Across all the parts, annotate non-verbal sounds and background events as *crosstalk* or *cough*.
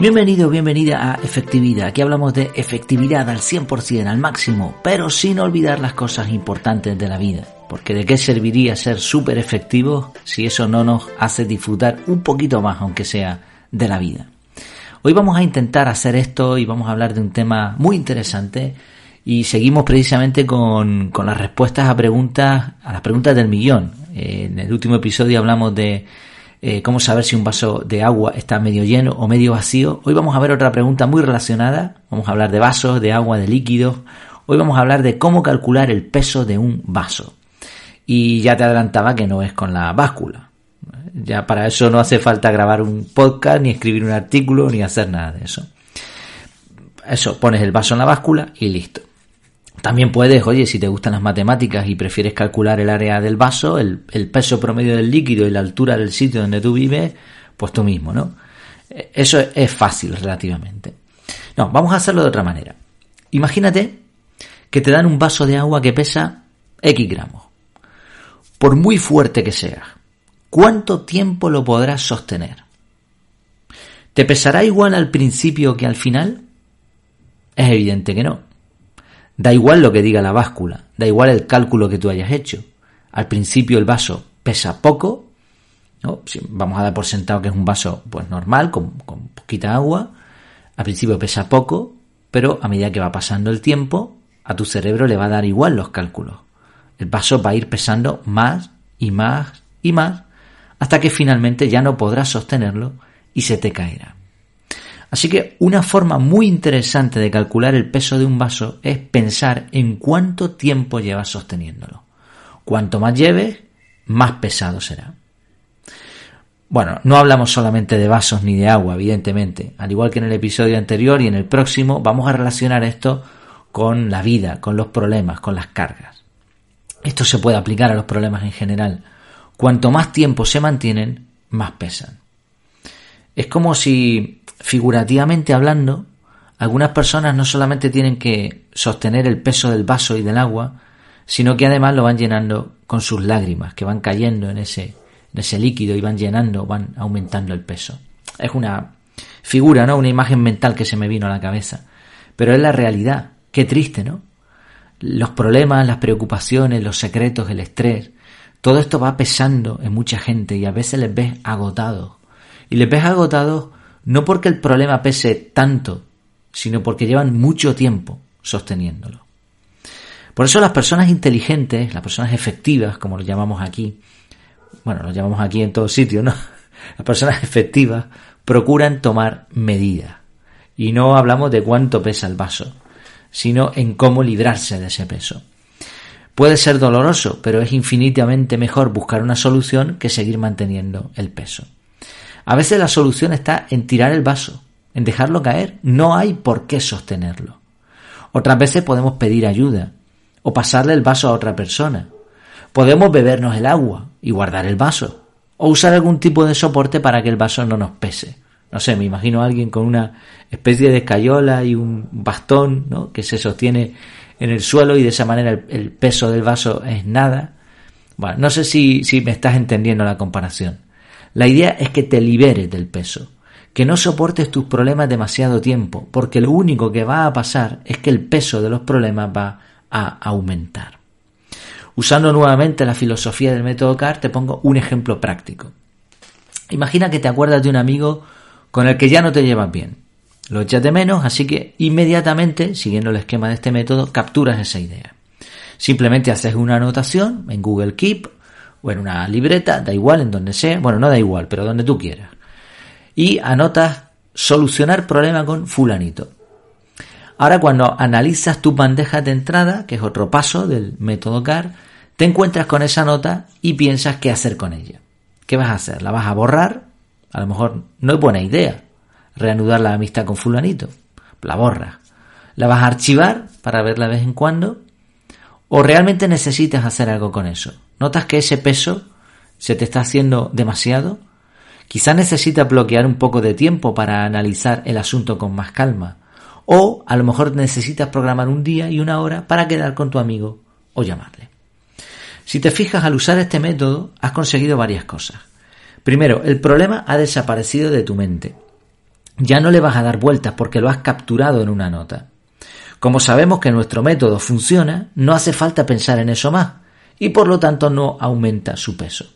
Bienvenido, bienvenida a Efectividad. Aquí hablamos de efectividad al 100%, al máximo, pero sin olvidar las cosas importantes de la vida. Porque de qué serviría ser súper efectivos si eso no nos hace disfrutar un poquito más, aunque sea, de la vida. Hoy vamos a intentar hacer esto y vamos a hablar de un tema muy interesante y seguimos precisamente con, con las respuestas a preguntas, a las preguntas del millón. En el último episodio hablamos de eh, cómo saber si un vaso de agua está medio lleno o medio vacío. Hoy vamos a ver otra pregunta muy relacionada. Vamos a hablar de vasos, de agua, de líquidos. Hoy vamos a hablar de cómo calcular el peso de un vaso. Y ya te adelantaba que no es con la báscula. Ya para eso no hace falta grabar un podcast, ni escribir un artículo, ni hacer nada de eso. Eso, pones el vaso en la báscula y listo. También puedes, oye, si te gustan las matemáticas y prefieres calcular el área del vaso, el, peso promedio del líquido y la altura del sitio donde tú vives, pues tú mismo, ¿no? Eh, eso es fácil relativamente. No, vamos a hacerlo de otra manera. Imagínate que te dan un vaso de agua que pesa X gramos. Por muy fuerte que sea, ¿cuánto tiempo lo podrás sostener? ¿Te pesará igual al principio que al final? Es evidente que no. Da igual lo que diga la báscula, da igual el cálculo que tú hayas hecho. Al principio el vaso pesa poco, vamos a dar por sentado que es un vaso pues normal, con, con poquita agua. Al principio pesa poco, pero a medida que va pasando el tiempo, a tu cerebro le va a dar igual los cálculos. El vaso va a ir pesando más y más y más, hasta que finalmente ya no podrás sostenerlo y se te caerá. Así que una forma muy interesante de calcular el peso de un vaso es pensar en cuánto tiempo llevas sosteniéndolo. Cuanto más lleves, más pesado será. Bueno, no hablamos solamente de vasos ni de agua, evidentemente. Al igual que en el episodio anterior y en el próximo, vamos a relacionar esto con la vida, con los problemas, con las cargas. Esto se puede aplicar a los problemas en general. Cuanto más tiempo se mantienen, más pesan. Es como si figurativamente hablando, algunas personas no solamente tienen que sostener el peso del vaso y del agua, sino que además lo van llenando con sus lágrimas, que van cayendo en ese, en ese líquido y van llenando, van aumentando el peso. Es una figura, ¿no? Una imagen mental que se me vino a la cabeza. Pero es la realidad. Qué triste, ¿no? Los problemas, las preocupaciones, los secretos, el estrés, todo esto va pesando en mucha gente y a veces les ves agotados. Y les ves agotados no porque el problema pese tanto, sino porque llevan mucho tiempo sosteniéndolo. Por eso las personas inteligentes, las personas efectivas, como lo llamamos aquí, bueno, lo llamamos aquí en todo sitio, ¿no? *laughs* Las personas efectivas procuran tomar medidas. Y no hablamos de cuánto pesa el vaso, sino en cómo librarse de ese peso. Puede ser doloroso, pero es infinitamente mejor buscar una solución que seguir manteniendo el peso. A veces la solución está en tirar el vaso, en dejarlo caer. No hay por qué sostenerlo. Otras veces podemos pedir ayuda o pasarle el vaso a otra persona. Podemos bebernos el agua y guardar el vaso o usar algún tipo de soporte para que el vaso no nos pese. No sé, me imagino a alguien con una especie de escayola y un bastón ¿no? que se sostiene en el suelo y de esa manera el, peso del vaso es nada. Bueno, no sé si, si me estás entendiendo la comparación. La idea es que te liberes del peso, que no soportes tus problemas demasiado tiempo, porque lo único que va a pasar es que el peso de los problemas va a aumentar. Usando nuevamente la filosofía del método CAR, te pongo un ejemplo práctico. Imagina que te acuerdas de un amigo con el que ya no te llevas bien. Lo echas de menos, así que inmediatamente, siguiendo el esquema de este método, capturas esa idea. Simplemente haces una anotación en Google Keep o en una libreta, da igual, en donde sea, bueno, no da igual, pero donde tú quieras. Y anotas solucionar problema con fulanito. Ahora cuando analizas tu bandeja de entrada, que es otro paso del método CAR, te encuentras con esa nota y piensas qué hacer con ella. ¿Qué vas a hacer? ¿La vas a borrar? A lo mejor no es buena idea reanudar la amistad con fulanito. La borras. ¿La vas a archivar para verla de vez en cuando? ¿O realmente necesitas hacer algo con eso? ¿Notas que ese peso se te está haciendo demasiado? Quizá necesitas bloquear un poco de tiempo para analizar el asunto con más calma. O a lo mejor necesitas programar un día y una hora para quedar con tu amigo o llamarle. Si te fijas al usar este método, has conseguido varias cosas. Primero, el problema ha desaparecido de tu mente. ya no le vas a dar vueltas porque lo has capturado en una nota. Como sabemos que nuestro método funciona, no hace falta pensar en eso más y por lo tanto no aumenta su peso.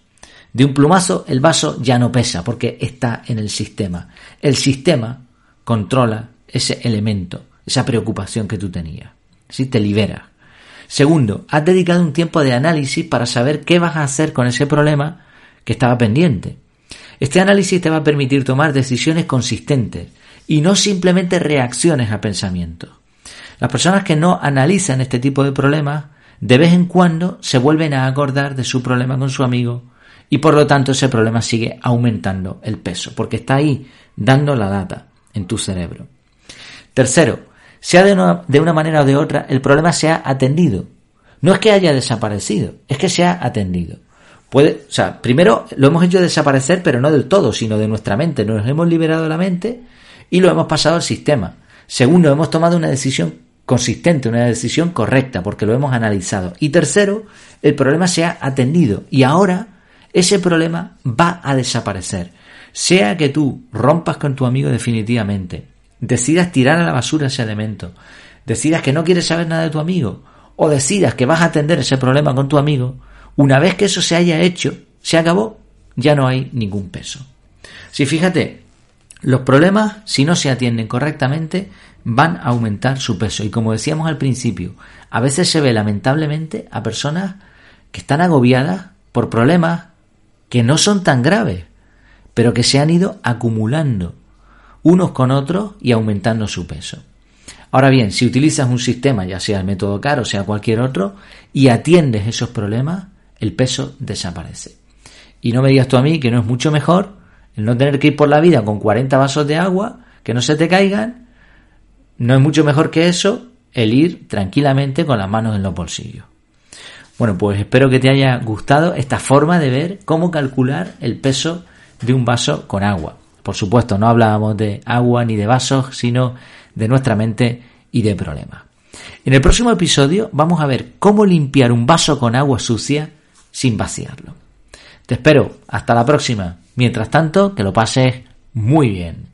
De un plumazo el vaso ya no pesa porque está en el sistema. El sistema controla ese elemento, esa preocupación que tú tenías. ¿Sí? Te libera. Segundo, has dedicado un tiempo de análisis para saber qué vas a hacer con ese problema que estaba pendiente. Este análisis te va a permitir tomar decisiones consistentes y no simplemente reacciones a pensamientos. Las personas que no analizan este tipo de problemas de vez en cuando se vuelven a acordar de su problema con su amigo y por lo tanto ese problema sigue aumentando el peso porque está ahí dando la data en tu cerebro. Tercero, sea de una, de una manera o de otra, el problema se ha atendido. No es que haya desaparecido, es que se ha atendido. Puede, o sea, primero lo hemos hecho desaparecer, pero no del todo, sino de nuestra mente. Nos hemos liberado de la mente y lo hemos pasado al sistema. Segundo, hemos tomado una decisión consistente, una decisión correcta, porque lo hemos analizado. Y tercero, el problema se ha atendido y ahora ese problema va a desaparecer. Sea que tú rompas con tu amigo definitivamente, decidas tirar a la basura ese elemento, decidas que no quieres saber nada de tu amigo, o decidas que vas a atender ese problema con tu amigo, una vez que eso se haya hecho, se acabó, ya no hay ningún peso. Si fíjate, los problemas, si no se atienden correctamente, van a aumentar su peso. Y como decíamos al principio, a veces se ve lamentablemente a personas que están agobiadas por problemas que no son tan graves, pero que se han ido acumulando unos con otros y aumentando su peso. Ahora bien, si utilizas un sistema, ya sea el método CARO, sea cualquier otro, y atiendes esos problemas, el peso desaparece. Y no me digas tú a mí que no es mucho mejor el no tener que ir por la vida con 40 vasos de agua, que no se te caigan, no es mucho mejor que eso el ir tranquilamente con las manos en los bolsillos. Bueno, pues espero que te haya gustado esta forma de ver cómo calcular el peso de un vaso con agua. Por supuesto, no hablábamos de agua ni de vasos, sino de nuestra mente y de problemas. En el próximo episodio vamos a ver cómo limpiar un vaso con agua sucia sin vaciarlo. Te espero. Hasta la próxima. Mientras tanto, que lo pases muy bien.